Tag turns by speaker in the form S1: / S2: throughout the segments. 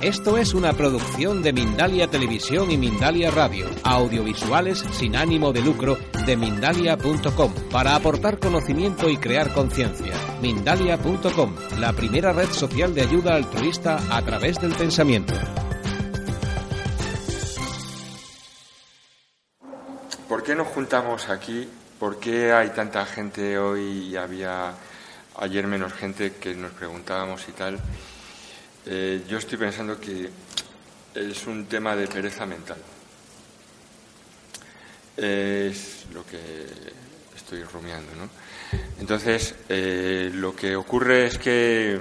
S1: esto es una producción de Mindalia Televisión y Mindalia Radio, audiovisuales sin ánimo de lucro de mindalia.com, para aportar conocimiento y crear conciencia. Mindalia.com, la primera red social de ayuda altruista a través del pensamiento.
S2: ¿Por qué nos juntamos aquí? ¿Por qué hay tanta gente hoy y había ayer menos gente que nos preguntábamos y tal? Eh, yo estoy pensando que es un tema de pereza mental. Es lo que estoy rumiando, ¿no? Entonces, eh, lo que ocurre es que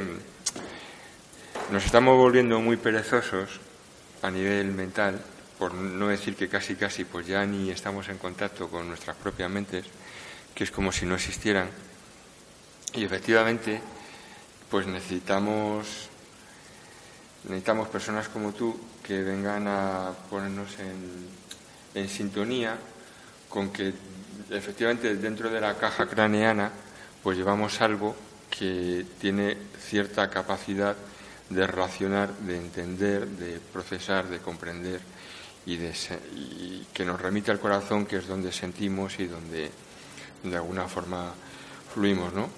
S2: nos estamos volviendo muy perezosos a nivel mental, por no decir que casi casi pues ya ni estamos en contacto con nuestras propias mentes, que es como si no existieran. Y efectivamente, pues necesitamos necesitamos personas como tú que vengan a ponernos en, sintonía con que efectivamente dentro de la caja craneana pues llevamos algo que tiene cierta capacidad de relacionar, de entender, de procesar, de comprender y, de, y que nos remite al corazón, que es donde sentimos y donde de alguna forma fluimos, ¿no?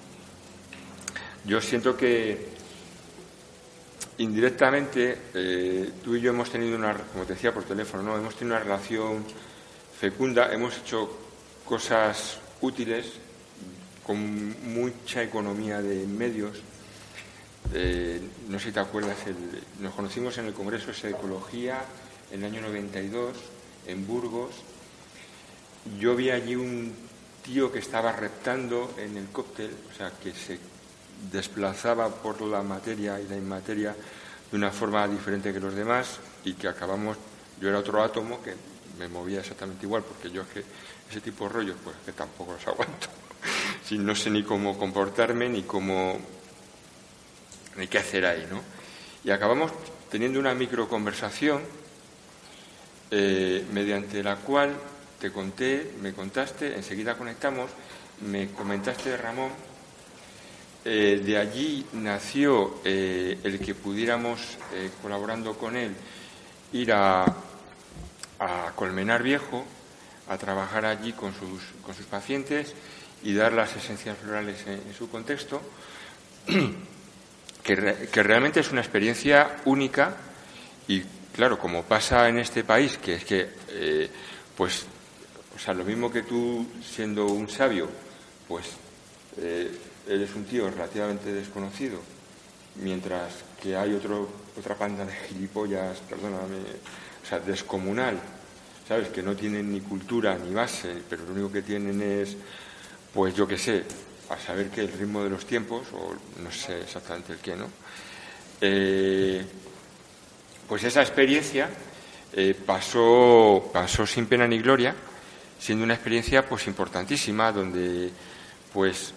S2: Yo siento que indirectamente, eh, tú y yo hemos tenido una, como te decía por teléfono, ¿no? hemos tenido una relación fecunda, hemos hecho cosas útiles con mucha economía de medios. no sé si te acuerdas, nos conocimos en el Congreso de Ecología en el año 92 en Burgos. Yo vi allí un tío que estaba reptando en el cóctel, o sea, que se desplazaba por la materia y la inmateria de una forma diferente que los demás y que acabamos, yo era otro átomo que me movía exactamente igual, porque yo es que ese tipo de rollos, pues que tampoco los aguanto. si no sé ni cómo comportarme, ni cómo, ni qué hacer ahí, ¿no? Y acabamos teniendo una microconversación eh, mediante la cual te conté, me contaste, enseguida conectamos, me comentaste, Ramón, eh, de allí nació eh, el que pudiéramos, eh, colaborando con él, ir a, Colmenar Viejo, a trabajar allí con sus, con sus pacientes y dar las esencias florales en, su contexto, que, que, realmente es una experiencia única y, claro, como pasa en este país, que es que, pues, o sea, lo mismo que tú siendo un sabio, pues eres un tío relativamente desconocido, mientras que hay otro, otra panda de gilipollas, perdóname, o sea, descomunal, ¿sabes? Que no tienen ni cultura ni base, pero lo único que tienen es, pues yo qué sé, a saber que el ritmo de los tiempos, o no sé exactamente el qué, ¿no? Eh, pues esa experiencia eh, pasó, pasó sin pena ni gloria, siendo una experiencia pues importantísima, donde pues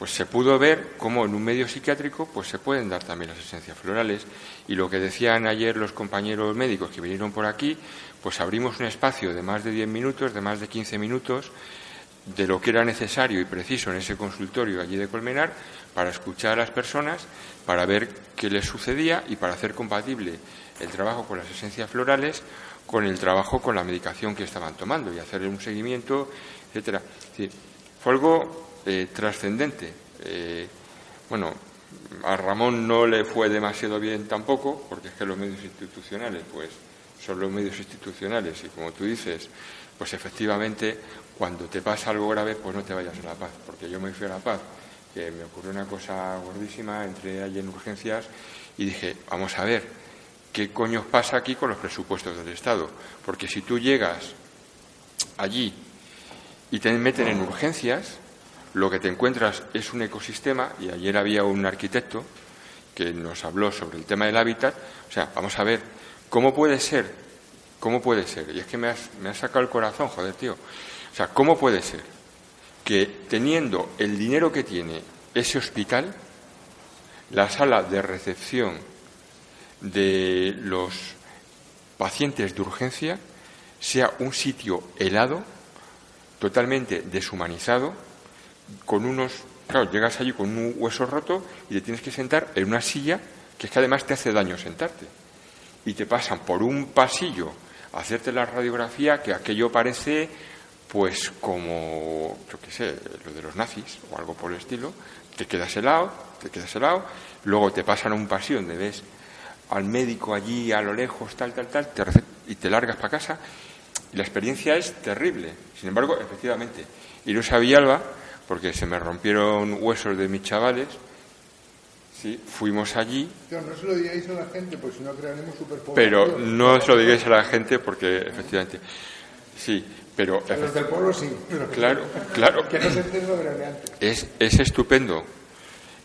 S2: pues se pudo ver cómo en un medio psiquiátrico pues se pueden dar también las esencias florales y lo que decían ayer los compañeros médicos que vinieron por aquí, pues abrimos un espacio de más de 10 minutos, de más de 15 minutos de lo que era necesario y preciso en ese consultorio allí de Colmenar para escuchar a las personas, para ver qué les sucedía y para hacer compatible el trabajo con las esencias florales con el trabajo con la medicación que estaban tomando y hacer un seguimiento, etcétera. fue algo eh, trascendente. Eh, bueno, a Ramón no le fue demasiado bien tampoco, porque es que los medios institucionales, pues, son los medios institucionales y como tú dices, pues efectivamente, cuando te pasa algo grave, pues no te vayas a La Paz, porque yo me fui a La Paz, que me ocurrió una cosa gordísima, entré allí en urgencias y dije, vamos a ver, ¿qué coño pasa aquí con los presupuestos del Estado? Porque si tú llegas allí y te meten en urgencias, lo que te encuentras es un ecosistema, y ayer había un arquitecto que nos habló sobre el tema del hábitat, o sea, vamos a ver, ¿cómo puede ser? ¿Cómo puede ser? Y es que me has, me has sacado el corazón, joder, tío. O sea, ¿cómo puede ser que teniendo el dinero que tiene ese hospital, la sala de recepción de los pacientes de urgencia sea un sitio helado, totalmente deshumanizado, con unos Claro, llegas allí con un hueso roto y te tienes que sentar en una silla que es que además te hace daño sentarte. Y te pasan por un pasillo a hacerte la radiografía que aquello parece pues como, yo qué sé, lo de los nazis o algo por el estilo. Te quedas helado, te quedas helado, luego te pasan a un pasillo donde ves al médico allí a lo lejos, tal, tal, tal, y te largas para casa. Y la experiencia es terrible. Sin embargo, efectivamente, iros a Villalba porque se me rompieron huesos de mis chavales. Sí, fuimos allí.
S3: Pero no se lo digáis a la gente, pues si no crearemos superpoblación.
S2: Pero no se lo digáis a la gente porque efectivamente. Sí, pero.
S3: A los del pueblo sí.
S2: claro, claro.
S3: Que no se lo de antes.
S2: Es, es estupendo.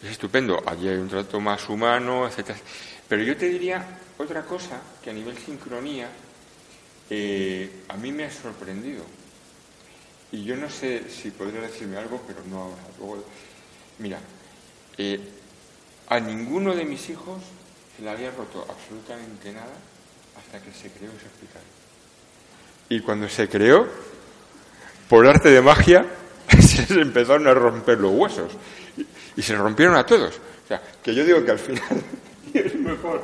S2: Es estupendo. Allí hay un trato más humano, etcétera. Pero yo te diría otra cosa que a nivel sincronía eh, a mí me ha sorprendido. Y yo no sé si podría decirme algo, pero no ahora. mira, eh, a ninguno de mis hijos se le había roto absolutamente nada hasta que se creó ese hospital. Y cuando se creó, por arte de magia, se les empezaron a romper los huesos. Y, se rompieron a todos. O sea, que yo digo que al final es mejor.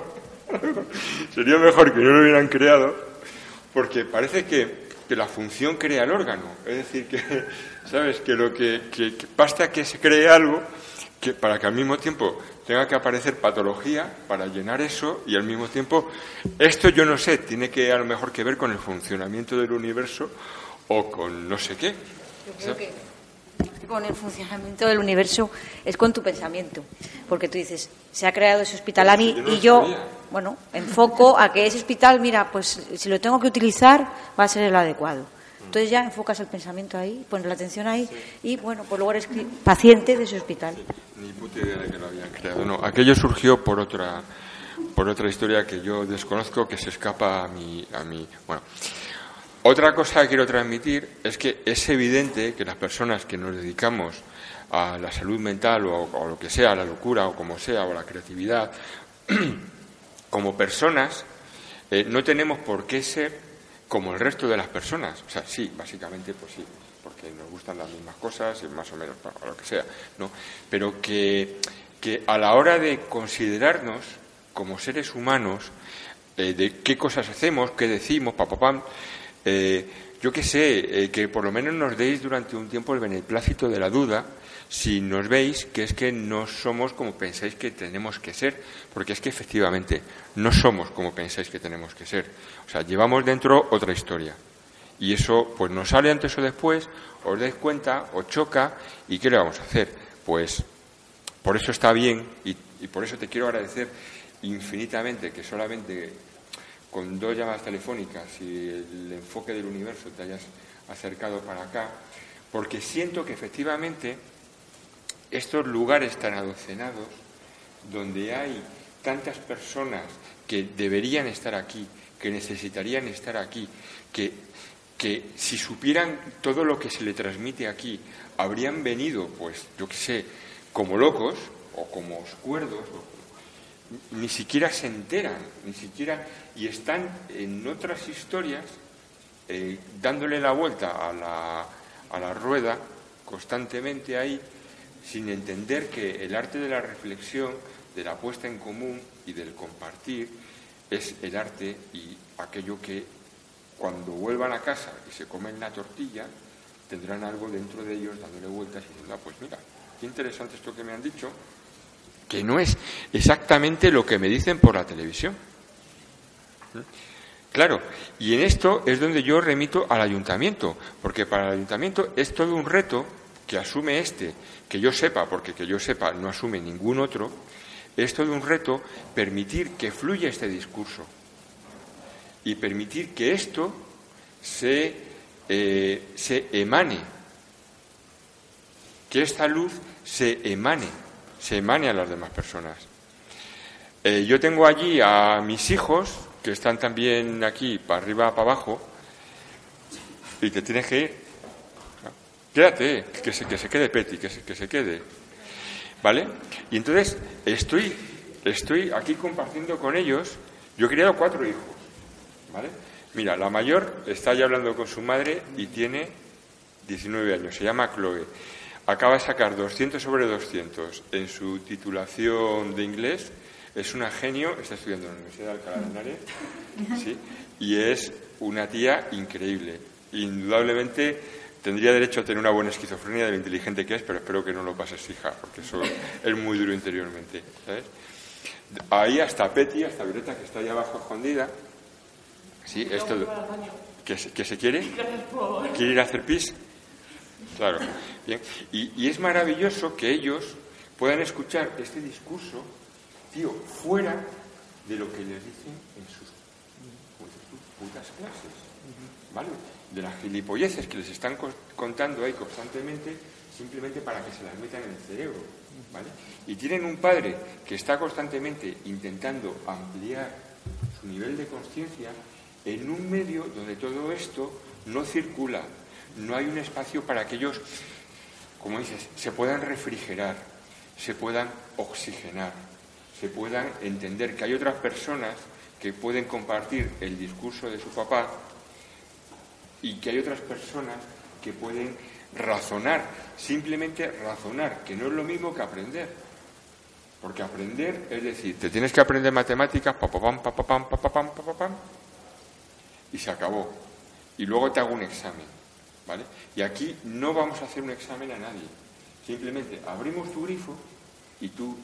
S2: Sería mejor que no lo hubieran creado, porque parece que que la función crea el órgano. Es decir, que, ¿sabes? Que lo que, basta que se cree algo que, para que al mismo tiempo tenga que aparecer patología para llenar eso y al mismo tiempo, esto yo no sé, tiene que a lo mejor que ver con el funcionamiento del universo o con no sé qué.
S4: Yo creo que con el funcionamiento del universo es con tu pensamiento, porque tú dices, se ha creado ese hospital a mí y yo bueno, enfoco a que ese hospital, mira, pues si lo tengo que utilizar, va a ser el adecuado. Entonces ya enfocas el pensamiento ahí, pones la atención ahí y, bueno, pues luego eres paciente de ese hospital.
S2: Ni puta idea de que lo habían creado. No, aquello surgió por otra, por otra historia que yo desconozco, que se escapa a mi, a mi, bueno. Otra cosa que quiero transmitir es que es evidente que las personas que nos dedicamos a la salud mental o, o lo que sea, a la locura o como sea, o a la creatividad, como personas eh, no tenemos por qué ser como el resto de las personas. O sea, sí, básicamente, pues sí, porque nos gustan las mismas cosas, y más o menos, o lo que sea, ¿no? Pero que, que a la hora de considerarnos como seres humanos, eh, de qué cosas hacemos, qué decimos, papapam, eh, yo qué sé, que por lo menos nos deis durante un tiempo el beneplácito de la duda si nos veis que es que no somos como pensáis que tenemos que ser, porque es que efectivamente no somos como pensáis que tenemos que ser. O sea, llevamos dentro otra historia. Y eso, pues nos sale antes o después, os dais cuenta, os choca, ¿y qué le vamos a hacer? Pues por eso está bien, y, y por eso te quiero agradecer infinitamente que solamente con dos llamadas telefónicas y el enfoque del universo te hayas acercado para acá, porque siento que efectivamente estos lugares tan adocenados, donde hay tantas personas que deberían estar aquí, que necesitarían estar aquí, que, que si supieran todo lo que se le transmite aquí, habrían venido, pues, yo qué sé, como locos o como cuerdos, ni siquiera se enteran, ni siquiera, y están en otras historias eh, dándole la vuelta a la, a la rueda constantemente ahí sin entender que el arte de la reflexión, de la puesta en común y del compartir es el arte y aquello que cuando vuelvan a casa y se comen la tortilla, tendrán algo dentro de ellos dándole vueltas y diciendo, ah, pues mira, qué interesante esto que me han dicho, que no es exactamente lo que me dicen por la televisión. Claro, y en esto es donde yo remito al ayuntamiento, porque para el ayuntamiento es todo un reto que asume este, que yo sepa, porque que yo sepa no asume ningún otro, es todo un reto permitir que fluya este discurso y permitir que esto se, eh, se emane, que esta luz se emane, se emane a las demás personas. Eh, yo tengo allí a mis hijos, que están también aquí, para arriba, para abajo, y te tienes que ir. Quédate, que se, que se quede Petty, que se, que se quede. ¿Vale? Y entonces estoy, estoy aquí compartiendo con ellos. Yo he criado cuatro hijos. ¿Vale? Mira, la mayor está ya hablando con su madre y tiene 19 años. Se llama Chloe. Acaba de sacar 200 sobre 200 en su titulación de inglés. Es una genio, está estudiando en la Universidad de Alcalá de Henares. ¿sí? Y es una tía increíble. Indudablemente tendría derecho a tener una buena esquizofrenia de lo inteligente que es, pero espero que no lo pases, hija, porque eso es muy duro interiormente. ¿sabes? Ahí hasta Petty, hasta Violeta, que está ahí abajo escondida. Sí, esto. ¿Que se, que se quiere? ¿Quiere ir a hacer pis? Claro. Bien. Y, y es maravilloso que ellos puedan escuchar este discurso, tío, fuera de lo que les dicen en sus putas clases. ¿Vale? De las gilipolleces que les están co- contando ahí constantemente, simplemente para que se las metan en el cerebro. ¿Vale? Y tienen un padre que está constantemente intentando ampliar su nivel de conciencia en un medio donde todo esto no circula, no hay un espacio para que ellos, como dices, se puedan refrigerar, se puedan oxigenar, se puedan entender que hay otras personas que pueden compartir el discurso de su papá y que hay otras personas que pueden razonar, simplemente razonar, que no es lo mismo que aprender. Porque aprender es decir, te tienes que aprender matemáticas, pa, pa, pam, pa, pa, pam, pa, pa, pam, pa, pa, pam, y se acabó. Y luego te hago un examen, ¿vale? Y aquí no vamos a hacer un examen a nadie. Simplemente abrimos tu grifo y tú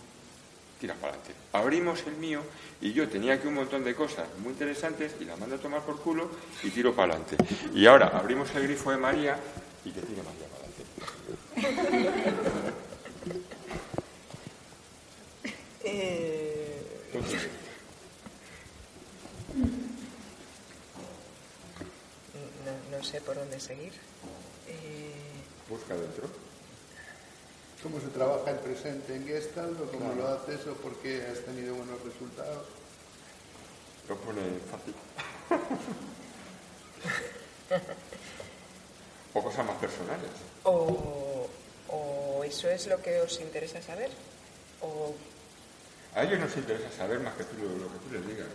S2: tiras para adelante. Abrimos el mío y yo tenía aquí un montón de cosas muy interesantes y las mando a tomar por culo y tiro para adelante. Y ahora abrimos el grifo de María y que tire María para adelante.
S5: Eh,
S2: Entonces,
S5: no, no sé por dónde seguir. Eh,
S2: busca dentro.
S3: ¿Cómo se trabaja el presente en Gestalt o cómo lo haces o por qué has tenido buenos resultados?
S2: Lo pone fácil. o cosas más personales.
S5: o, o eso es lo que os interesa saber. O
S2: A ellos nos interesa saber más que tú lo, lo que tú les digas.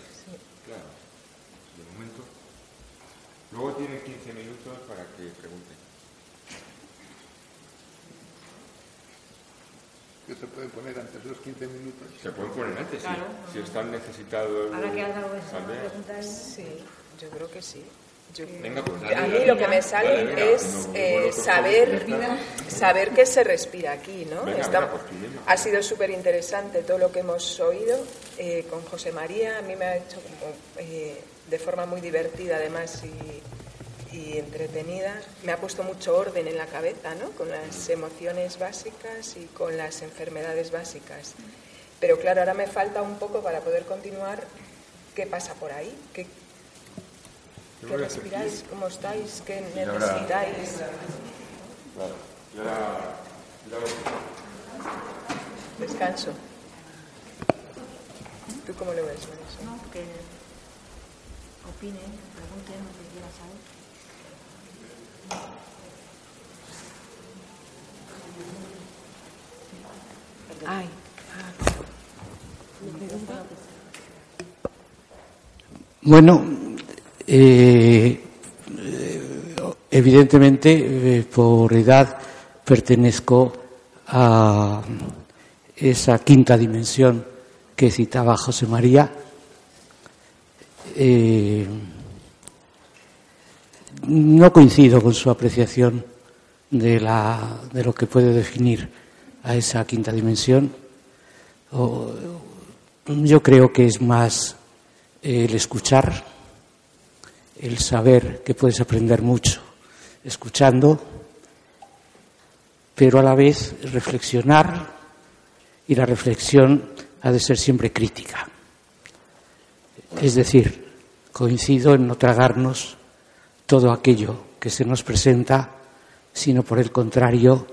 S2: Claro. De momento. Luego tienen 15 minutos para que pregunten.
S3: Que se pueden poner antes de los 15 minutos.
S2: Se pueden poner antes, sí.
S4: Claro.
S2: Si están necesitados.
S4: Ahora que has dado esa
S5: sí, yo creo que sí. Yo-
S2: Venga, pues,
S5: a
S2: dale,
S5: mí
S2: dale.
S5: lo que me sale
S2: Dale, venga,
S5: es
S2: no,
S5: eh,
S2: bueno,
S5: saber, saber que se respira aquí, ¿no?
S2: Venga,
S5: Está-
S2: venga, pues,
S5: ha sido súper interesante todo lo que hemos oído eh, con José María. A mí me ha hecho como, eh, de forma muy divertida, además, y, y entretenida. Me ha puesto mucho orden en la cabeza, ¿no? Con las emociones básicas y con las enfermedades básicas. Pero claro, ahora me falta un poco para poder continuar. ¿Qué pasa por ahí? ¿Qué,
S2: Yo
S5: ¿Qué
S2: voy a hacer
S5: respiráis? ¿Cómo estáis? ¿Qué necesitáis?
S2: Claro. Y ahora. y ahora-
S5: Descanso. ¿Tú cómo lo ves, Vanessa?
S4: ¿no? Que opinen, pregunten lo que quieran saber.
S5: Ay,
S6: Bueno, eh, evidentemente eh, por edad pertenezco a esa quinta dimensión que citaba José María. Eh, no coincido con su apreciación de, la, de lo que puede definir a esa quinta dimensión. Yo creo que es más el escuchar, el saber que puedes aprender mucho escuchando, pero a la vez reflexionar y la reflexión ha de ser siempre crítica. Es decir, coincido en no tragarnos todo aquello que se nos presenta, sino por el contrario,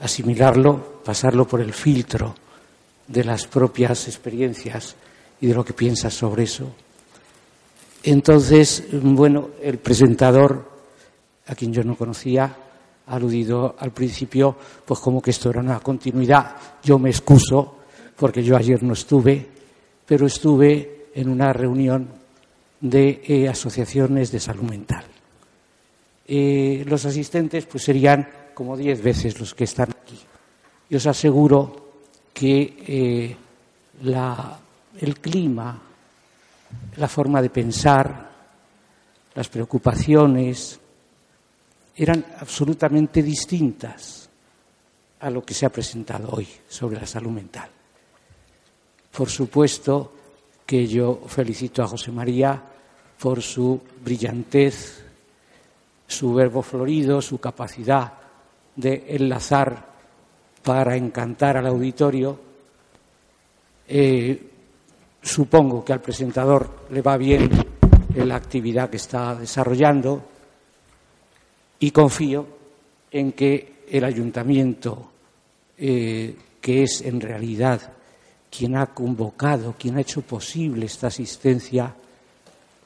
S6: asimilarlo, pasarlo por el filtro de las propias experiencias y de lo que piensas sobre eso. Entonces, bueno, el presentador, a quien yo no conocía, ha aludido al principio, pues como que esto era una continuidad. Yo me excuso, porque yo ayer no estuve, pero estuve en una reunión de eh, asociaciones de salud mental. Eh, los asistentes pues serían como diez veces los que están aquí. Y os aseguro que eh, el clima, la forma de pensar, las preocupaciones, eran absolutamente distintas a lo que se ha presentado hoy sobre la salud mental. Por supuesto que yo felicito a José María por su brillantez, su verbo florido, su capacidad de enlazar para encantar al auditorio. Eh, supongo que al presentador le va bien la actividad que está desarrollando y confío en que el ayuntamiento, eh, que es en realidad quien ha convocado, quien ha hecho posible esta asistencia,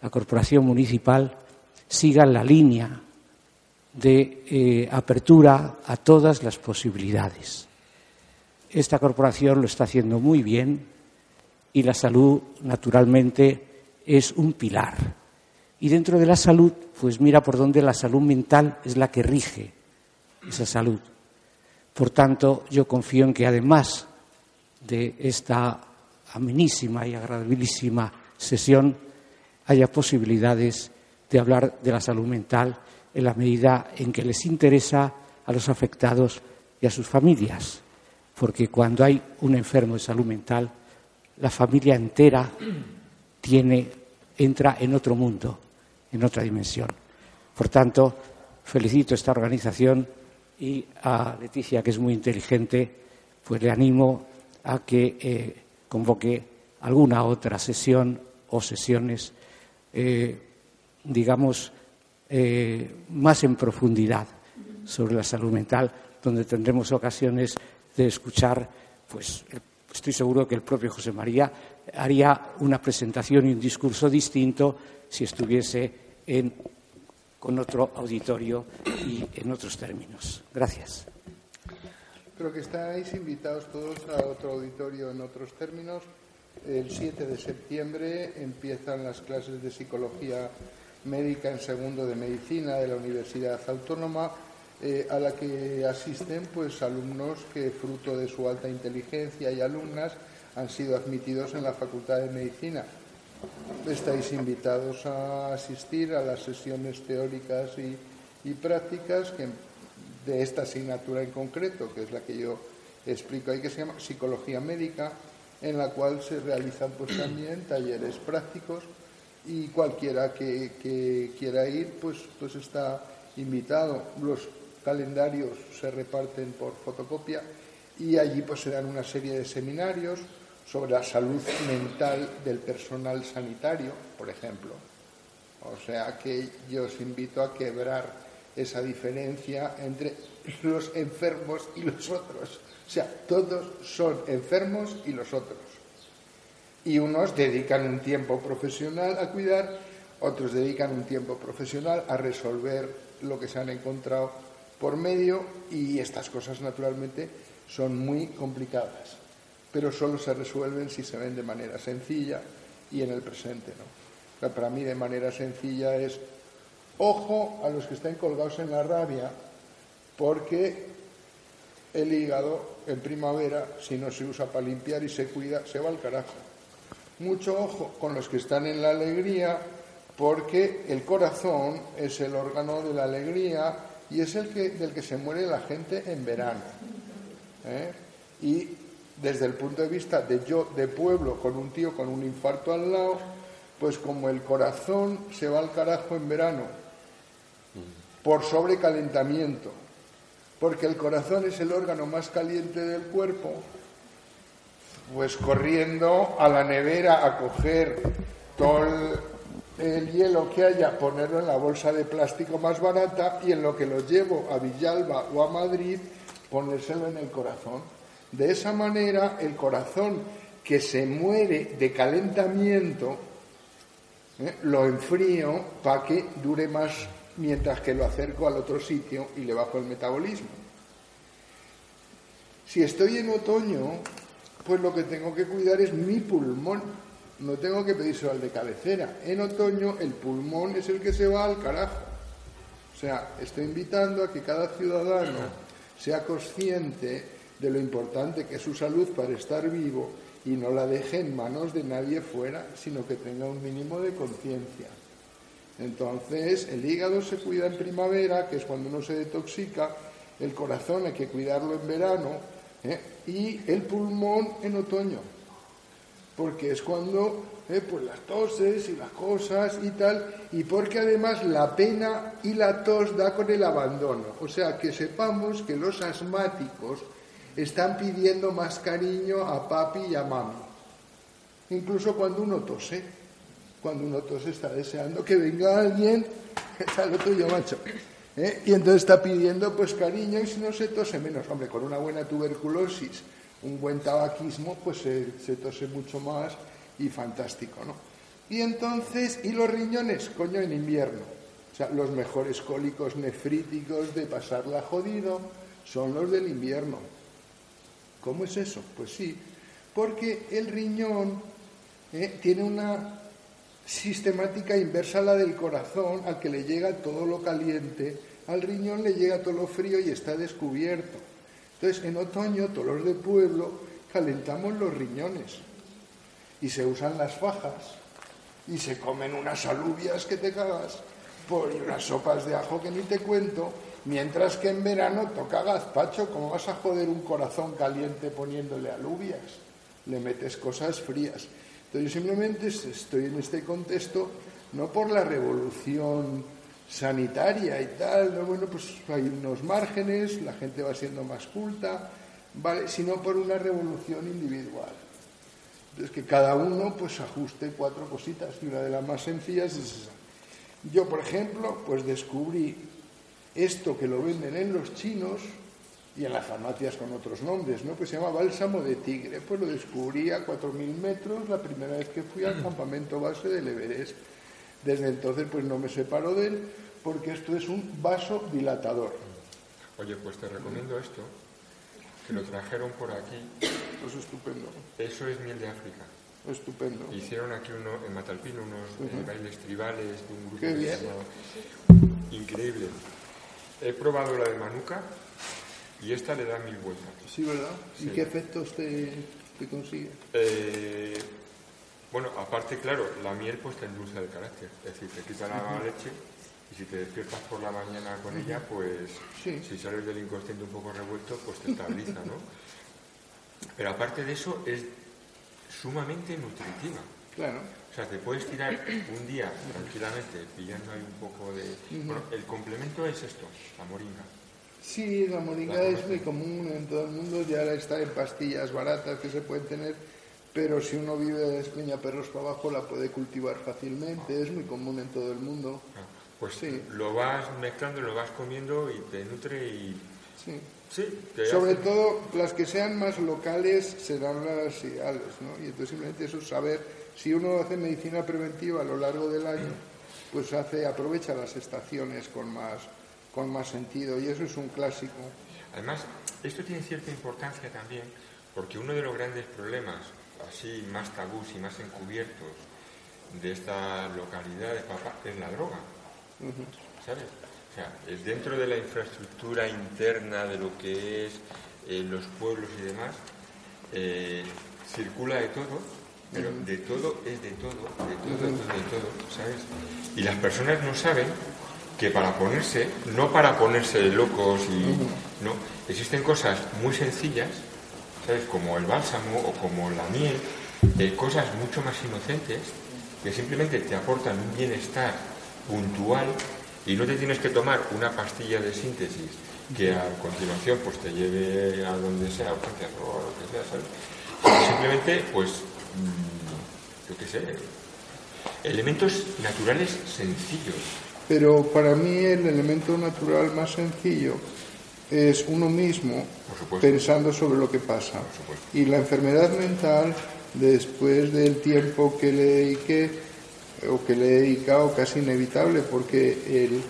S6: la corporación municipal, siga la línea de eh, apertura a todas las posibilidades. Esta corporación lo está haciendo muy bien y la salud, naturalmente, es un pilar. Y dentro de la salud, pues mira por dónde la salud mental es la que rige esa salud. Por tanto, yo confío en que además de esta amenísima y agradabilísima sesión haya posibilidades de hablar de la salud mental en la medida en que les interesa a los afectados y a sus familias, porque cuando hay un enfermo de salud mental, la familia entera entra en otro mundo, en otra dimensión. Por tanto, felicito a esta organización y a Leticia, que es muy inteligente, pues le animo a que eh, convoque alguna otra sesión o sesiones, eh, digamos, eh, más en profundidad sobre la salud mental, donde tendremos ocasiones de escuchar, pues estoy seguro que el propio José María haría una presentación y un discurso distinto si estuviese con otro auditorio y en otros términos. Gracias.
S3: Creo que estáis invitados todos a otro auditorio en otros términos. El 7 de septiembre empiezan las clases de psicología médica en segundo de medicina de la Universidad Autónoma, eh, a la que asisten pues alumnos que fruto de su alta inteligencia y alumnas han sido admitidos en la Facultad de Medicina. Estáis invitados a asistir a las sesiones teóricas y, y prácticas de esta asignatura en concreto, que es la que yo explico ahí, que se llama Psicología Médica, en la cual se realizan pues también talleres prácticos y cualquiera que, quiera ir pues, pues está invitado. Los calendarios se reparten por fotocopia y allí pues se dan una serie de seminarios sobre la salud mental del personal sanitario, por ejemplo. O sea que yo os invito a quebrar esa diferencia entre los enfermos y los otros. O sea, todos son enfermos y los otros. Y unos dedican un tiempo profesional a cuidar, otros dedican un tiempo profesional a resolver lo que se han encontrado por medio y estas cosas naturalmente son muy complicadas, pero solo se resuelven si se ven de manera sencilla y en el presente. ¿no? para mí de manera sencilla es Ojo a los que estén colgados en la rabia, porque el hígado en primavera, si no se usa para limpiar y se cuida, se va al carajo. Mucho ojo con los que están en la alegría, porque el corazón es el órgano de la alegría y es el que, del que se muere la gente en verano. ¿eh? Y desde el punto de vista de yo, de pueblo, con un tío con un infarto al lado, pues como el corazón se va al carajo en verano por sobrecalentamiento, porque el corazón es el órgano más caliente del cuerpo, pues corriendo a la nevera a coger todo el, hielo que haya, ponerlo en la bolsa de plástico más barata y en lo que lo llevo a Villalba o a Madrid, ponérselo en el corazón. De esa manera, el corazón que se muere de calentamiento, ¿eh? lo enfrío para que dure más mientras que lo acerco al otro sitio y le bajo el metabolismo. Si estoy en otoño, pues lo que tengo que cuidar es mi pulmón. No tengo que pedírselo al de cabecera. En otoño el pulmón es el que se va al carajo. O sea, estoy invitando a que cada ciudadano sea consciente de lo importante que es su salud para estar vivo y no la deje en manos de nadie fuera, sino que tenga un mínimo de conciencia. Entonces, el hígado se cuida en primavera, que es cuando uno se detoxica, el corazón hay que cuidarlo en verano ¿eh? y el pulmón en otoño, porque es cuando eh, pues las toses y las cosas y tal, y porque además la pena y la tos da con el abandono. O sea, que sepamos que los asmáticos están pidiendo más cariño a papi y a mami. Incluso cuando uno tose, cuando uno tose está deseando que venga alguien, está lo tuyo, macho. ¿Eh? Y entonces está pidiendo pues cariño y si no se tose menos. Hombre, con una buena tuberculosis, un buen tabaquismo, pues se, se tose mucho más y fantástico, ¿no? Y entonces, ¿y los riñones? Coño, en invierno. O sea, los mejores cólicos nefríticos de pasarla jodido son los del invierno. ¿Cómo es eso? Pues sí, porque el riñón eh, tiene una sistemática inversa a la del corazón, al que le llega todo lo caliente, al riñón le llega todo lo frío y está descubierto. Entonces, en otoño, todos los de pueblo calentamos los riñones y se usan las fajas y se comen unas alubias que te cagas por y unas sopas de ajo que ni te cuento Mientras que en verano toca gazpacho, ¿cómo vas a joder un corazón caliente poniéndole alubias? Le metes cosas frías. Entonces yo simplemente estoy en este contexto no por la revolución sanitaria y tal, no, bueno, pues hay unos márgenes, la gente va siendo más culta, ¿vale? sino por una revolución individual. Entonces que cada uno pues ajuste cuatro cositas y una de las más sencillas es esa. Yo, por ejemplo, pues descubrí esto que lo venden en los chinos y en las farmacias con otros nombres, ¿no? Pues se llama bálsamo de tigre. Pues lo descubrí a 4.000 metros la primera vez que fui al campamento base del Everest. Desde entonces pues no me separo de él porque esto es un vaso dilatador.
S2: Oye, pues te recomiendo esto, que lo trajeron por aquí.
S3: Eso es estupendo.
S2: Eso es miel de África.
S3: Estupendo.
S2: Hicieron aquí uno, en Matalpino unos eh, bailes tribales de un grupo
S3: Qué bien.
S2: increíble. He probado la de Manuka y esta le da mil vueltas.
S3: Sí, ¿verdad? ¿Y
S2: Sí.
S3: qué efectos te, te consigue?
S2: Eh, bueno, aparte, claro, la miel pues te endulza el carácter. Es decir, te quita la leche y si te despiertas por la mañana con ella, pues
S3: Sí.
S2: si sales del inconsciente un poco revuelto, pues te estabiliza, ¿no? Pero aparte de eso, es sumamente nutritiva.
S3: Claro.
S2: O sea, te puedes tirar un día tranquilamente pillando ahí un poco de... Bueno, el complemento es esto, la moringa.
S3: Sí, la moringa es muy común en todo el mundo, ya está en pastillas baratas que se pueden tener, pero si uno vive de Perros para abajo la puede cultivar fácilmente, es muy común en todo el mundo.
S2: Ah, Pues
S3: Sí.
S2: lo vas mezclando, lo vas comiendo y te nutre y...
S3: Sí.
S2: Sí, te
S3: Sobre
S2: hace-
S3: todo las que sean más locales serán las ideales, ¿no? Y entonces simplemente eso es saber, si uno hace medicina preventiva a lo largo del año, pues hace, aprovecha las estaciones con más, con más sentido, y eso es un clásico.
S2: Además, esto tiene cierta importancia también porque uno de los grandes problemas, así más tabús y más encubiertos de esta localidad de Papá es la droga. ¿Sabes? O sea, es dentro de la infraestructura interna de lo que es eh, los pueblos y demás, eh, circula de todo, pero de todo es de todo, de todo, de todo, de todo, ¿sabes? Y las personas no saben que para ponerse, no para ponerse locos y no, existen cosas muy sencillas, ¿sabes? Como el bálsamo o como la miel, eh, cosas mucho más inocentes que simplemente te aportan un bienestar puntual y no te tienes que tomar una pastilla de síntesis que a continuación pues te lleve a donde sea, o a lo que sea, ¿sabes? Sino Simplemente, pues, mm, yo qué sé, elementos naturales sencillos.
S3: Pero para mí el elemento natural más sencillo es uno mismo pensando sobre lo que pasa. Y la enfermedad mental después del tiempo que le dediqué o que le he dedicado casi inevitable porque el,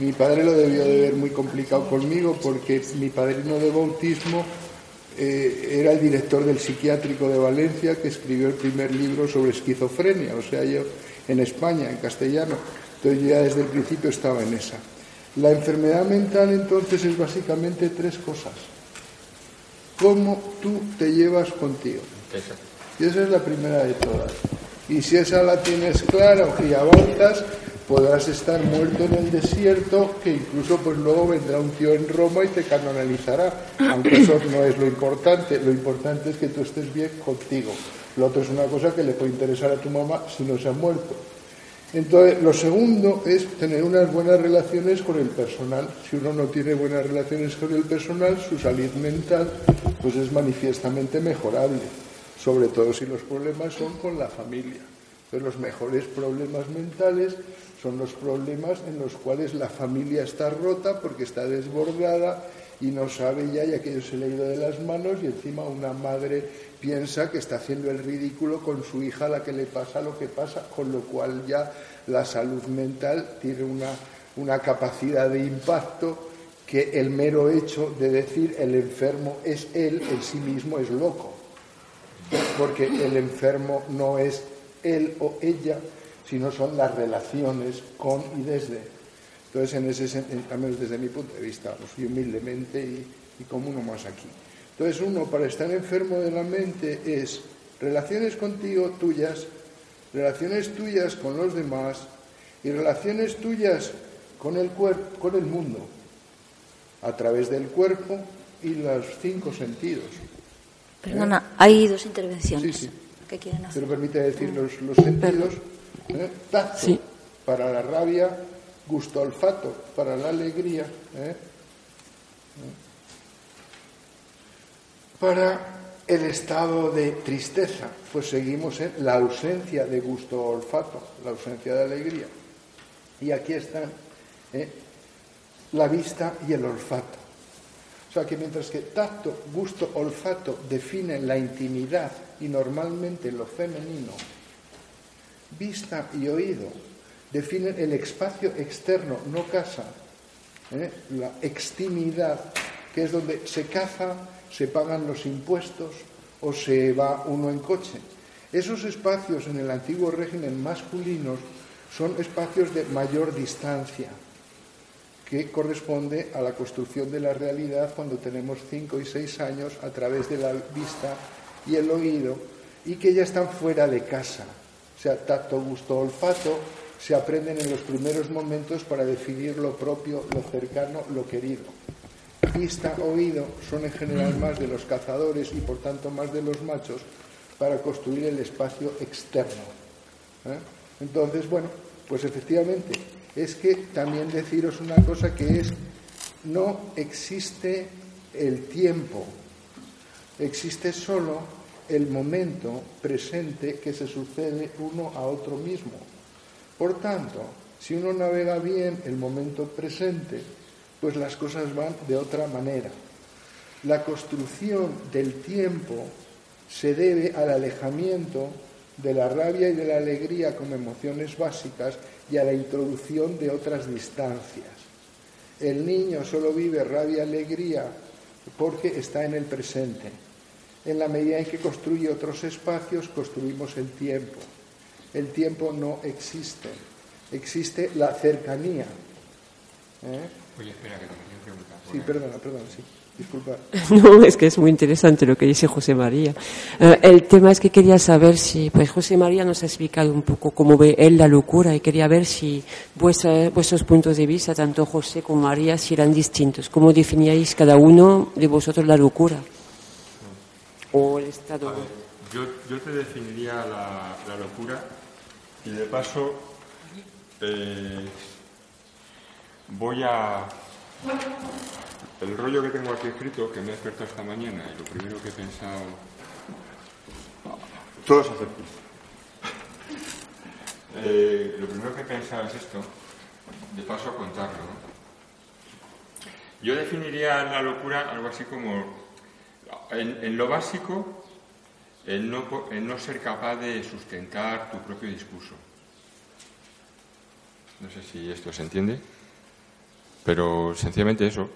S3: mi padre lo debió de ver muy complicado conmigo porque mi padrino de bautismo eh, era el director del psiquiátrico de Valencia que escribió el primer libro sobre esquizofrenia, o sea, yo en España, en castellano. Entonces ya desde el principio estaba en esa. La enfermedad mental entonces es básicamente tres cosas. Cómo tú te llevas contigo. Y esa es la primera de todas. Y si esa la tienes clara o que avanzas, podrás estar muerto en el desierto, que incluso pues luego vendrá un tío en Roma y te canonizará, aunque eso no es lo importante, lo importante es que tú estés bien contigo. Lo otro es una cosa que le puede interesar a tu mamá si no se ha muerto. Entonces, lo segundo es tener unas buenas relaciones con el personal. Si uno no tiene buenas relaciones con el personal, su salud mental pues es manifiestamente mejorable, sobre todo si los problemas son con la familia. Entonces, los mejores problemas mentales son los problemas en los cuales la familia está rota porque está desbordada y no sabe ya, y aquello se le ha ido de las manos, y encima una madre piensa que está haciendo el ridículo con su hija a la que le pasa lo que pasa, con lo cual ya la salud mental tiene una, una capacidad de impacto que el mero hecho de decir el enfermo es él en sí mismo es loco, porque el enfermo no es él o ella, sino son las relaciones con y desde. Entonces, en ese al menos desde mi punto de vista, y humildemente y, y como uno más aquí. Entonces, uno para estar enfermo de la mente es relaciones contigo tuyas, relaciones tuyas con los demás y relaciones tuyas con el cuerpo, con el mundo, a través del cuerpo y los cinco sentidos.
S4: Perdona, hay dos intervenciones.
S3: Sí, sí.
S4: ¿Qué quieren hacer?
S3: Pero permite decir los, los sentidos. ¿eh? Tacto
S6: Sí.
S3: para la rabia, gusto olfato para la alegría. ¿eh? Para el estado de tristeza, pues seguimos en la ausencia de gusto olfato, la ausencia de alegría. Y aquí están ¿eh? la vista y el olfato. O sea que mientras que tacto, gusto, olfato definen la intimidad y normalmente lo femenino, vista y oído definen el espacio externo, no casa, ¿eh? la extimidad, que es donde se caza, se pagan los impuestos o se va uno en coche. Esos espacios en el antiguo régimen masculinos son espacios de mayor distancia, que corresponde a la construcción de la realidad cuando tenemos cinco y seis años a través de la vista y el oído y que ya están fuera de casa. O sea, tacto, gusto, olfato se aprenden en los primeros momentos para definir lo propio, lo cercano, lo querido. Vista, oído son en general más de los cazadores y por tanto más de los machos para construir el espacio externo. ¿eh? Entonces, bueno, pues efectivamente, es que también deciros una cosa que es, no existe el tiempo, existe solo el momento presente que se sucede uno a otro mismo. Por tanto, si uno navega bien el momento presente, pues las cosas van de otra manera. La construcción del tiempo se debe al alejamiento de la rabia y de la alegría como emociones básicas y a la introducción de otras distancias. El niño solo vive rabia y alegría porque está en el presente. En la medida en que construye otros espacios, construimos el tiempo. El tiempo no existe, existe la cercanía. ¿Eh?
S2: Oye, espera, que te quería preguntar.
S3: Sí, perdona, perdona, sí. Disculpa.
S7: No, es que es muy interesante lo que dice José María. Eh, el tema es que quería saber si, pues José María nos ha explicado un poco cómo ve él la locura y quería ver si vuestra- vuestros puntos de vista, tanto José como María, si eran distintos. ¿Cómo definíais cada uno de vosotros la locura? O el estado.
S2: A ver, yo, yo te definiría la, la locura y de paso eh, voy a... El rollo que tengo aquí escrito, que me he despertado esta mañana y lo primero que he pensado... Todos hacer pis. Eh, lo primero que he pensado es esto, de paso a contarlo. ¿no? Yo definiría la locura algo así como, en, lo básico, el no ser capaz de sustentar tu propio discurso. No sé si esto se entiende, pero sencillamente eso,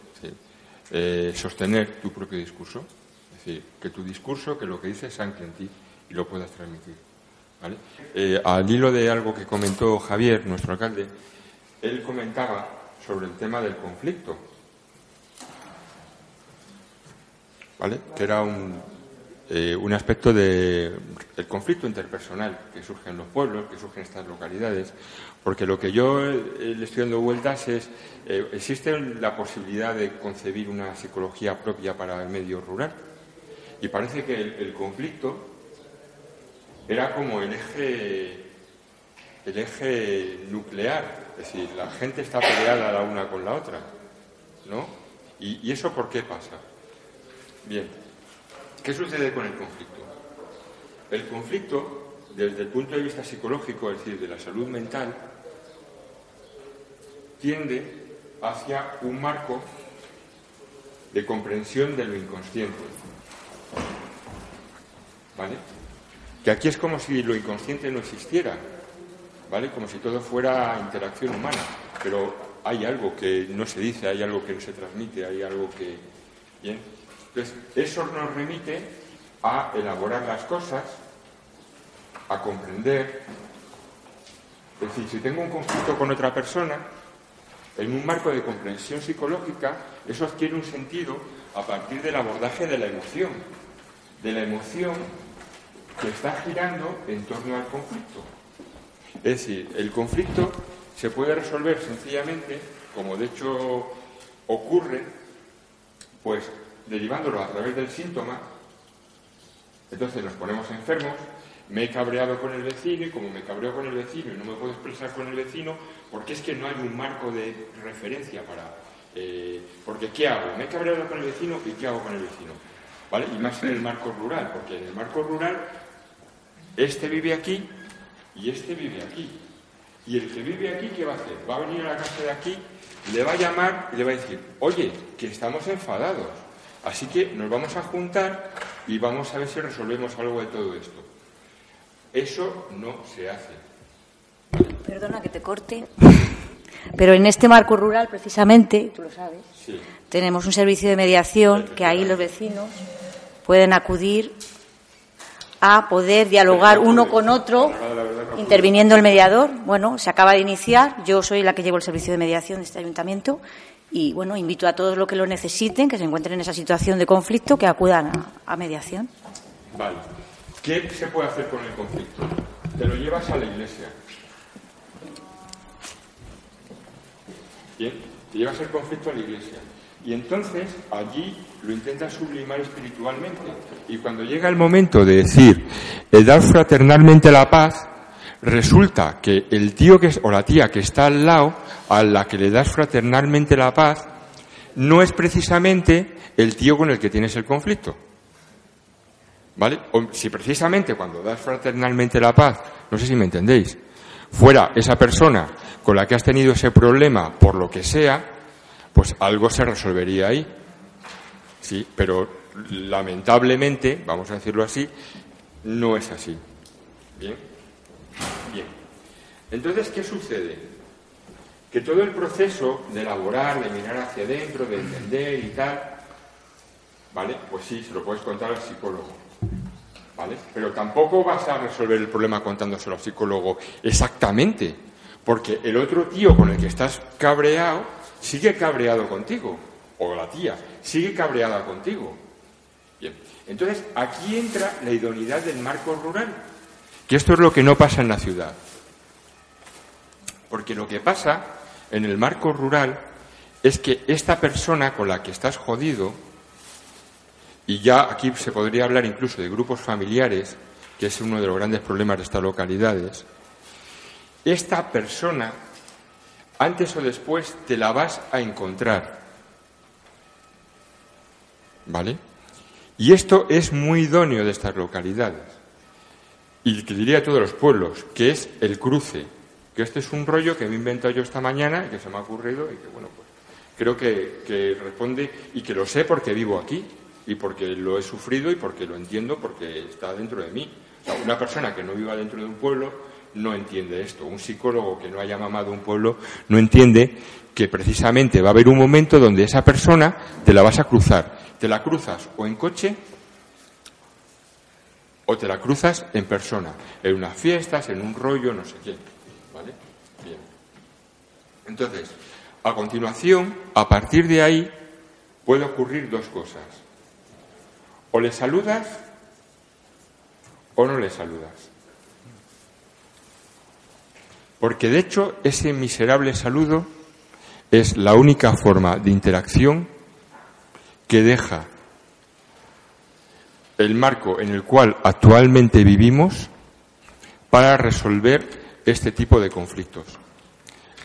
S2: eh, sostener tu propio discurso, es decir, que tu discurso, que lo que dices, ancle en ti y lo puedas transmitir. Eh, al hilo de algo que comentó Javier, nuestro alcalde, él comentaba sobre el tema del conflicto, ¿vale? que era un, eh, un aspecto del conflicto interpersonal que surge en los pueblos, que surge en estas localidades, porque lo que yo le estoy dando vueltas es, eh, ¿existe la posibilidad de concebir una psicología propia para el medio rural? Y parece que el, conflicto era como el eje, el eje nuclear, es decir, la gente está peleada la una con la otra, ¿no? ¿Y, y eso por qué pasa? Bien, ¿Qué sucede con el conflicto? El conflicto, desde el punto de vista psicológico, es decir, de la salud mental, tiende hacia un marco de comprensión de lo inconsciente. ¿Vale? Que aquí es como si lo inconsciente no existiera, ¿vale? Como si todo fuera interacción humana, pero hay algo que no se dice, hay algo que no se transmite, hay algo que... Bien, entonces, eso nos remite a elaborar las cosas, a comprender. Es decir, si tengo un conflicto con otra persona, en un marco de comprensión psicológica, eso adquiere un sentido a partir del abordaje de la emoción, de la emoción que está girando en torno al conflicto. Es decir, el conflicto se puede resolver sencillamente, como de hecho ocurre, pues derivándolo a través del síntoma, entonces nos ponemos enfermos, me he cabreado con el vecino y como me cabreo con el vecino y no me puedo expresar con el vecino, porque es que no hay un marco de referencia para... Eh, porque ¿qué hago? Me he cabreado con el vecino y ¿qué hago con el vecino? ¿Vale? Y más en el marco rural, porque en el marco rural este vive aquí y este vive aquí. Y el que vive aquí, ¿qué va a hacer? Va a venir a la casa de aquí, le va a llamar y le va a decir, oye, que estamos enfadados Así que nos vamos a juntar y vamos a ver si resolvemos algo de todo esto. Eso no se hace.
S4: Perdona que te corte, pero en este marco rural, precisamente, tú lo sabes, tenemos un servicio de mediación que ahí los vecinos pueden acudir a poder dialogar uno con otro, interviniendo el mediador. Bueno, se acaba de iniciar. Yo soy la que llevo el servicio de mediación de este ayuntamiento y bueno, invito a todos los que lo necesiten, que se encuentren en esa situación de conflicto, que acudan a, mediación.
S2: Vale. ¿Qué se puede hacer con el conflicto? Te lo llevas a la iglesia. Bien, te llevas el conflicto a la iglesia. Y entonces allí lo intentas sublimar espiritualmente. Y cuando llega el momento de decir, el dar fraternalmente la paz, resulta que el tío que o la tía que está al lado, a la que le das fraternalmente la paz, no es precisamente el tío con el que tienes el conflicto. ¿Vale? O si precisamente cuando das fraternalmente la paz, no sé si me entendéis, fuera esa persona con la que has tenido ese problema por lo que sea, pues algo se resolvería ahí. Sí, pero lamentablemente, vamos a decirlo así, no es así. Bien. Bien. Entonces, ¿qué sucede? Que todo el proceso de elaborar, de mirar hacia adentro, de entender y tal, ¿vale? Pues sí, se lo puedes contar al psicólogo. ¿Vale? Pero tampoco vas a resolver el problema contándoselo al psicólogo exactamente, porque el otro tío con el que estás cabreado sigue cabreado contigo, o la tía sigue cabreada contigo. Bien, entonces aquí entra la idoneidad del marco rural. Que esto es lo que no pasa en la ciudad. Porque lo que pasa en el marco rural es que esta persona con la que estás jodido, y ya aquí se podría hablar incluso de grupos familiares, que es uno de los grandes problemas de estas localidades, esta persona, antes o después, te la vas a encontrar. ¿Vale? Y esto es muy idóneo de estas localidades y que diría a todos los pueblos, que es el cruce. Que este es un rollo que me he inventado yo esta mañana y que se me ha ocurrido y que, bueno, pues creo que, responde y que lo sé porque vivo aquí y porque lo he sufrido y porque lo entiendo porque está dentro de mí. una persona que no viva dentro de un pueblo no entiende esto. Un psicólogo que no haya mamado un pueblo no entiende que precisamente va a haber un momento donde esa persona te la vas a cruzar. Te la cruzas o en coche o te la cruzas en persona, en unas fiestas, en un rollo, no sé qué. ¿Vale? Bien. Entonces, a continuación, a partir de ahí, puede ocurrir dos cosas. O le saludas o no le saludas. Porque de hecho ese miserable saludo es la única forma de interacción que deja el marco en el cual actualmente vivimos para resolver este tipo de conflictos.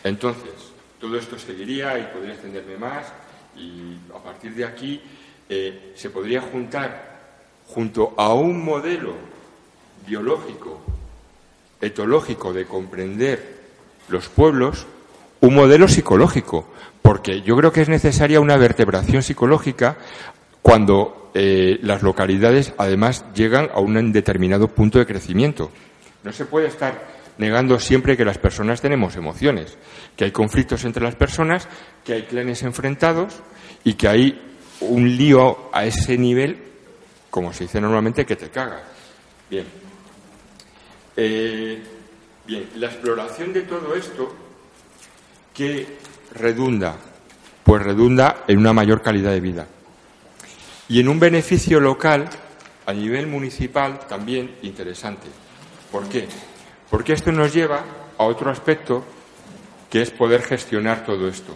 S2: Entonces, todo esto seguiría y podría extenderme más y a partir de aquí eh, se podría juntar junto a un modelo biológico, etológico de comprender los pueblos, un modelo psicológico, porque yo creo que es necesaria una vertebración psicológica cuando eh, las localidades además llegan a un determinado punto de crecimiento. No se puede estar negando siempre que las personas tenemos emociones, que hay conflictos entre las personas, que hay clanes enfrentados y que hay un lío a ese nivel, como se dice normalmente, que te caga. Bien. Eh, bien, la exploración de todo esto, ¿qué redunda? Pues redunda en una mayor calidad de vida y en un beneficio local a nivel municipal también interesante. ¿Por qué? Porque esto nos lleva a otro aspecto que es poder gestionar todo esto.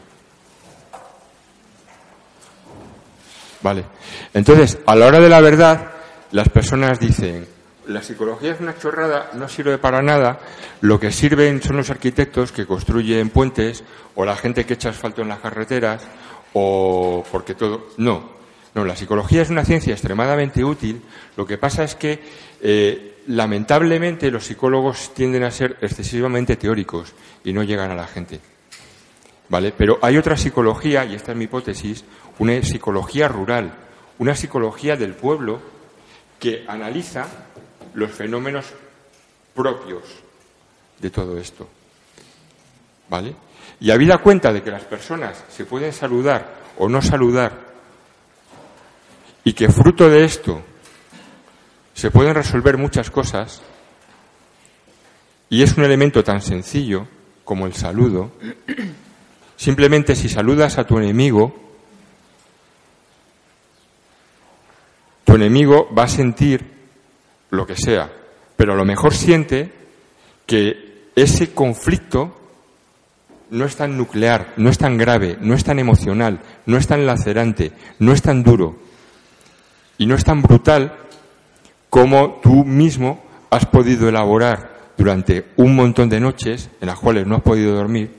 S2: Vale. Entonces, a la hora de la verdad, las personas dicen, la psicología es una chorrada, no sirve para nada, lo que sirven son los arquitectos que construyen puentes o la gente que echa asfalto en las carreteras o porque todo. No, no, la psicología es una ciencia extremadamente útil. Lo que pasa es que, eh, lamentablemente, los psicólogos tienden a ser excesivamente teóricos y no llegan a la gente. ¿Vale? Pero hay otra psicología, y esta es mi hipótesis, una psicología rural, una psicología del pueblo que analiza los fenómenos propios de todo esto. ¿Vale? Y habida cuenta de que las personas se pueden saludar o no saludar y que fruto de esto se pueden resolver muchas cosas y es un elemento tan sencillo como el saludo, simplemente si saludas a tu enemigo, tu enemigo va a sentir lo que sea, pero a lo mejor siente que ese conflicto no es tan nuclear, no es tan grave, no es tan emocional, no es tan lacerante, no es tan duro, y no es tan brutal como tú mismo has podido elaborar durante un montón de noches en las cuales no has podido dormir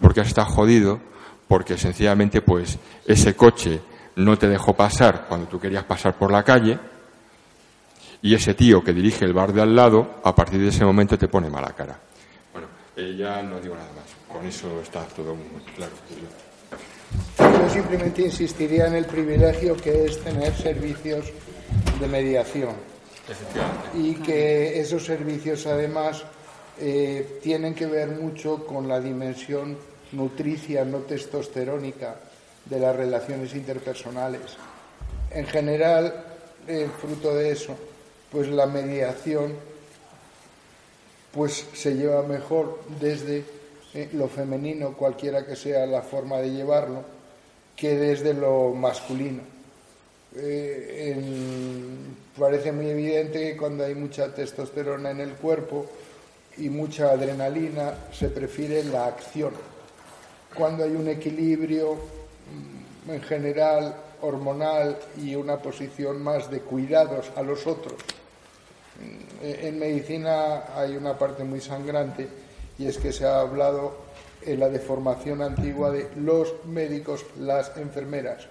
S2: porque has estado jodido, porque sencillamente pues ese coche no te dejó pasar cuando tú querías pasar por la calle y ese tío que dirige el bar de al lado, a partir de ese momento te pone mala cara. Bueno, eh, ya no digo nada más. Con eso está todo muy claro.
S3: Yo simplemente insistiría en el privilegio que es tener servicios de mediación y que esos servicios además eh, tienen que ver mucho con la dimensión nutricia, no testosterónica de las relaciones interpersonales. En general, eh, fruto de eso, pues la mediación pues se lleva mejor desde eh, lo femenino, cualquiera que sea la forma de llevarlo, que desde lo masculino. Eh, parece muy evidente que cuando hay mucha testosterona en el cuerpo y mucha adrenalina, se prefiere la acción. Cuando hay un equilibrio en general hormonal y una posición más de cuidados a los otros. Mm, en medicina hay una parte muy sangrante y es que se ha hablado en la deformación antigua de los médicos, las enfermeras.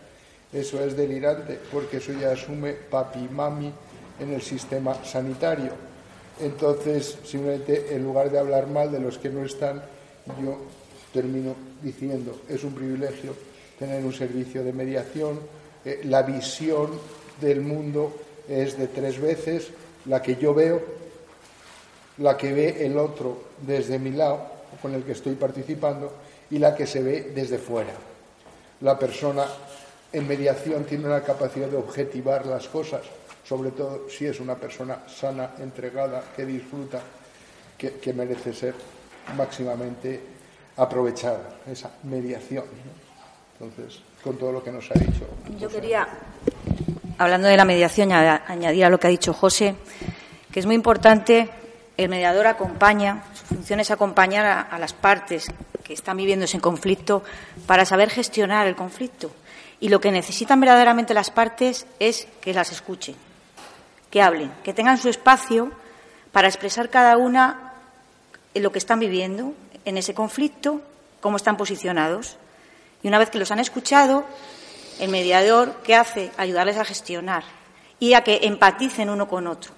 S3: Eso es delirante porque eso ya asume papi mami en el sistema sanitario. Entonces, simplemente en lugar de hablar mal de los que no están, yo termino diciendo, es un privilegio tener un servicio de mediación, eh, la visión del mundo es de tres veces, la que yo veo, la que ve el otro desde mi lado, con el que estoy participando, y la que se ve desde fuera. La persona en mediación tiene la capacidad de objetivar las cosas, sobre todo si es una persona sana, entregada, que disfruta, que, merece ser máximamente aprovechada, esa mediación. Entonces, con todo lo que nos ha dicho.
S4: Yo quería, hablando de la mediación, añadir a lo que ha dicho José, que es muy importante, el mediador acompaña, su función es acompañar a las partes que están viviendo ese conflicto para saber gestionar el conflicto. Y lo que necesitan verdaderamente las partes es que las escuchen, que hablen, que tengan su espacio para expresar cada una lo que están viviendo en ese conflicto, cómo están posicionados. Y una vez que los han escuchado, el mediador, ¿qué hace? Ayudarles a gestionar y a que empaticen uno con otro.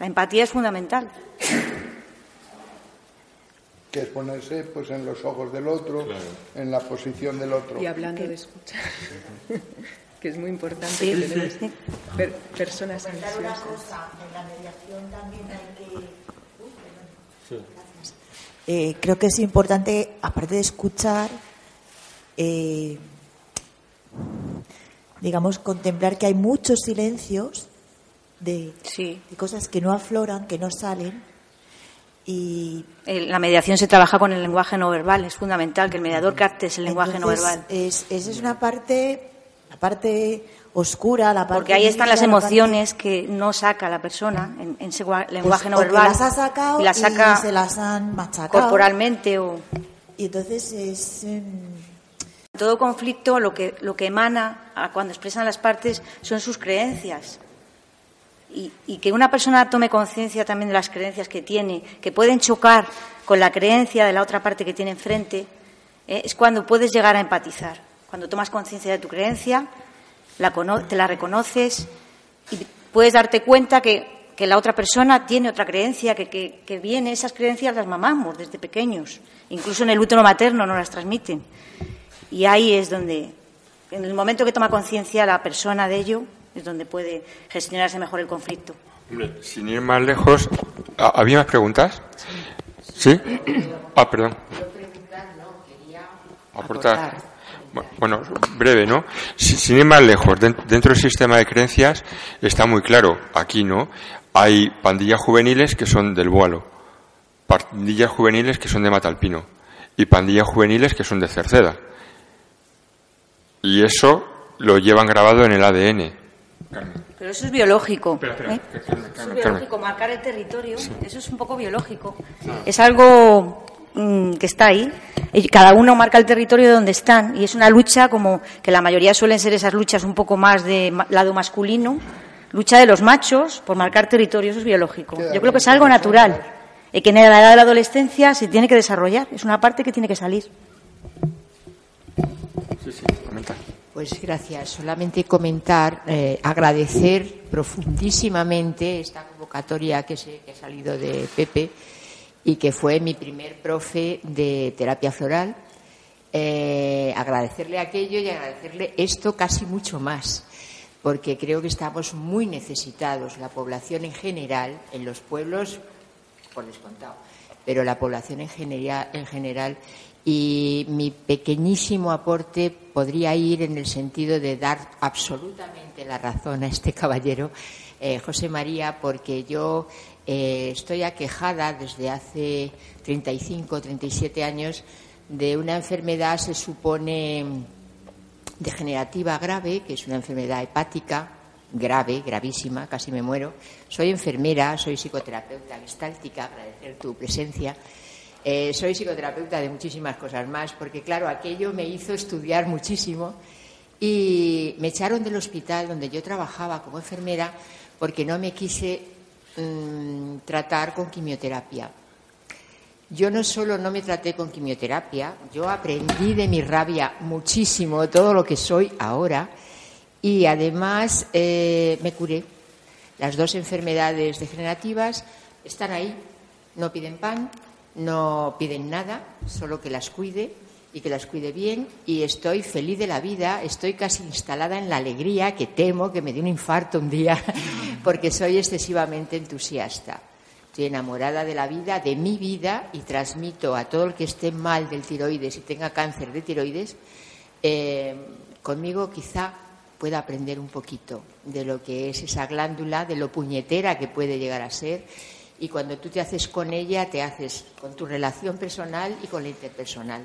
S4: La empatía es fundamental
S3: que es ponerse pues en los ojos del otro, en la posición del otro.
S5: Y hablando de escuchar, que es muy importante que tenemos personas ansiosas. una cosa, en la mediación también hay
S8: que... Eh, creo que es importante, aparte de escuchar, eh, digamos, contemplar que hay muchos silencios de, de cosas que no afloran, que no salen, y
S4: la mediación se trabaja con el lenguaje no verbal, es fundamental que el mediador capte ese lenguaje no verbal.
S8: Es, esa es una parte, la parte oscura, la parte.
S4: Porque ahí están las emociones que no saca la persona en, ese lenguaje pues no verbal.
S8: las ha sacado y, las saca se las han machacado.
S4: Corporalmente o.
S8: Y entonces es. Em,
S4: todo conflicto lo que, que emana cuando expresan las partes son sus creencias y, que una persona tome conciencia también de las creencias que tiene, que pueden chocar con la creencia de la otra parte que tiene enfrente, eh, es cuando puedes llegar a empatizar. Cuando tomas conciencia de tu creencia, te la reconoces y puedes darte cuenta que, la otra persona tiene otra creencia, que, que, viene, esas creencias las mamamos desde pequeños, incluso en el útero materno nos las transmiten. Y ahí es donde, en el momento que toma conciencia la persona de ello, es donde puede gestionarse mejor el conflicto.
S2: Sin ir más lejos, ¿había más preguntas? ¿Sí? Ah, perdón. Aportar. Bueno, breve, ¿no? Sin ir más lejos, dentro del sistema de creencias está muy claro, aquí, ¿no? Hay pandillas juveniles que son del Boalo, pandillas juveniles que son de Matalpino y pandillas juveniles que son de Cerceda. Y eso lo llevan grabado en el ADN.
S4: Pero eso es biológico. ¿eh? es biológico, marcar el territorio, eso es un poco biológico. Es algo mm, que está ahí. Y cada uno marca el territorio donde están. Y es una lucha como que la mayoría suelen ser esas luchas un poco más de lado masculino. Lucha de los machos por marcar territorio, eso es biológico. Yo creo que es algo natural. Y que en la edad de la adolescencia se tiene que desarrollar. Es una parte que tiene que salir.
S2: Sí.
S9: Pues gracias. Solamente comentar, eh, agradecer profundísimamente esta convocatoria que, se, ha salido de Pepe y que fue mi primer profe de terapia floral. Eh, agradecerle aquello y agradecerle esto casi mucho más, porque creo que estamos muy necesitados, la población en general, en los pueblos, por descontado, pero la población en general, en general. Y mi pequeñísimo aporte podría ir en el sentido de dar absolutamente la razón a este caballero, eh, José María, porque yo eh, estoy aquejada desde hace 35, 37 años de una enfermedad, se supone, degenerativa grave, que es una enfermedad hepática grave, gravísima, casi me muero. Soy enfermera, soy psicoterapeuta gestáltica, agradecer tu presencia. Eh, soy psicoterapeuta de muchísimas cosas más, porque claro, aquello me hizo estudiar muchísimo y me echaron del hospital donde yo trabajaba como enfermera porque no me quise mm, tratar con quimioterapia. Yo no solo no me traté con quimioterapia, yo aprendí de mi rabia muchísimo todo lo que soy ahora y además eh, me curé. Las dos enfermedades degenerativas están ahí, no piden pan, no piden nada, solo que las cuide y que las cuide bien y estoy feliz de la vida, estoy casi instalada en la alegría que temo que me dé un infarto un día porque soy excesivamente entusiasta. Estoy enamorada de la vida, de mi vida y transmito a todo el que esté mal del tiroides y tenga cáncer de tiroides, eh, conmigo quizá pueda aprender un poquito de lo que es esa glándula, de lo puñetera que puede llegar a ser y cuando tú te haces con ella, te haces con tu relación personal y con la interpersonal.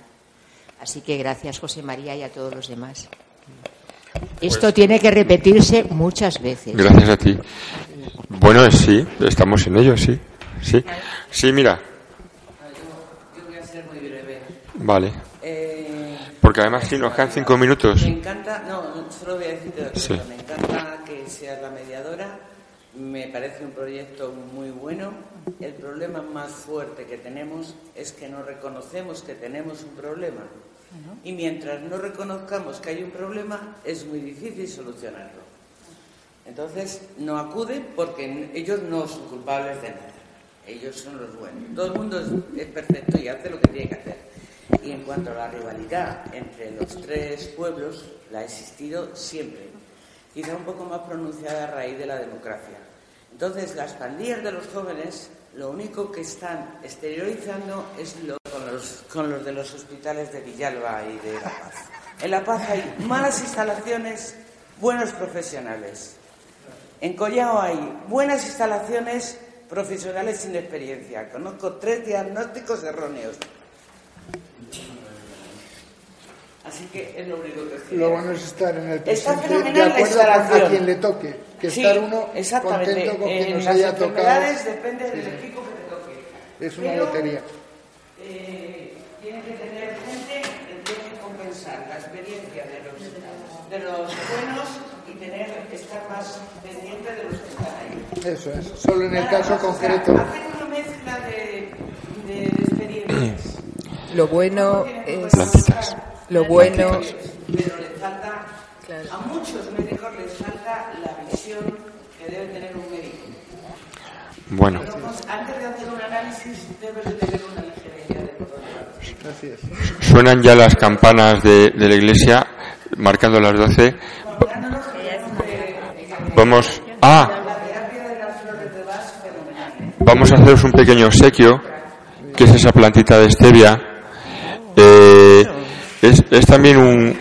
S9: Así que gracias, José María, y a todos los demás. Esto pues tiene que repetirse muchas veces.
S2: Gracias a ti. Bueno, sí, estamos en ello, sí. Sí, sí mira.
S10: Yo voy a ser muy breve.
S2: Vale. Eh, Porque además, sí, nos quedan cinco minutos.
S10: Me encanta, no, solo voy a decirte sí. me encanta que seas la mediadora. Me parece un proyecto muy bueno. El problema más fuerte que tenemos es que no reconocemos que tenemos un problema. Y mientras no reconozcamos que hay un problema, es muy difícil solucionarlo. Entonces, no acuden porque ellos no son culpables de nada. Ellos son los buenos. Todo el mundo es, perfecto y hace lo que tiene que hacer. Y en cuanto a la rivalidad entre los tres pueblos, la ha existido siempre. Quizá un poco más pronunciada a raíz de la democracia. Entonces, las pandillas de los jóvenes lo único que están exteriorizando es lo con los, de los hospitales de Villalba y de La Paz. En La Paz hay malas instalaciones, buenos profesionales. En Collao hay buenas instalaciones, profesionales sin experiencia. Conozco tres diagnósticos erróneos. Así que es lo único que
S3: Lo bueno es estar en el presente de acuerdo a quien le toque. Que estar uno contento con que nos haya tocado.
S10: depende del equipo que te toque.
S3: Es una lotería.
S10: Eh, tiene que tener gente que tiene que compensar la experiencia de los, de los buenos y tener estar más pendiente de los que están ahí.
S3: Eso es, solo en el caso concreto.
S10: hacer una mezcla de, de, experiencias.
S5: Lo bueno es. Lo bueno.
S10: Pero le falta. A muchos médicos les falta la visión que debe tener un médico.
S2: Bueno.
S10: Antes de hacer un análisis, debes de tener una
S2: Suenan ya las campanas de, de la iglesia, marcando las 12. Vamos. ¡Ah! Vamos a haceros un pequeño obsequio, que es esa plantita de stevia. Eh, es, es, también un.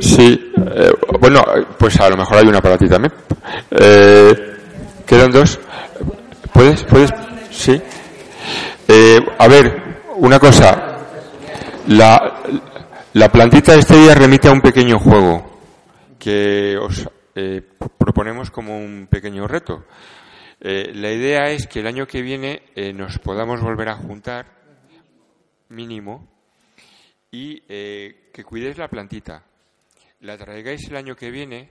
S2: Sí, eh, bueno, pues a lo mejor hay una para ti también. Eh, quedan dos. ¿Puedes? ¿Puedes? Sí. Eh, a ver, una cosa. La, la plantita de este día remite a un pequeño juego que os proponemos como un pequeño reto. La idea es que el año que viene nos podamos volver a juntar, mínimo, y que cuidéis la plantita. La traigáis el año que viene,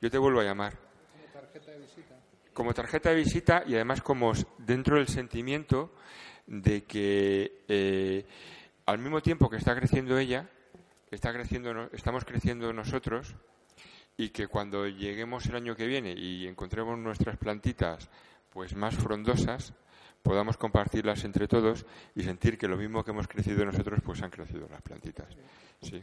S2: yo te vuelvo a llamar. Como tarjeta de visita. Como tarjeta de visita y además como dentro del sentimiento de que eh, al mismo tiempo que está creciendo ella, está creciendo, estamos creciendo nosotros y que cuando lleguemos el año que viene y encontremos nuestras plantitas pues más frondosas, podamos compartirlas entre todos y sentir que lo mismo que hemos crecido nosotros, pues han crecido las plantitas. Sí.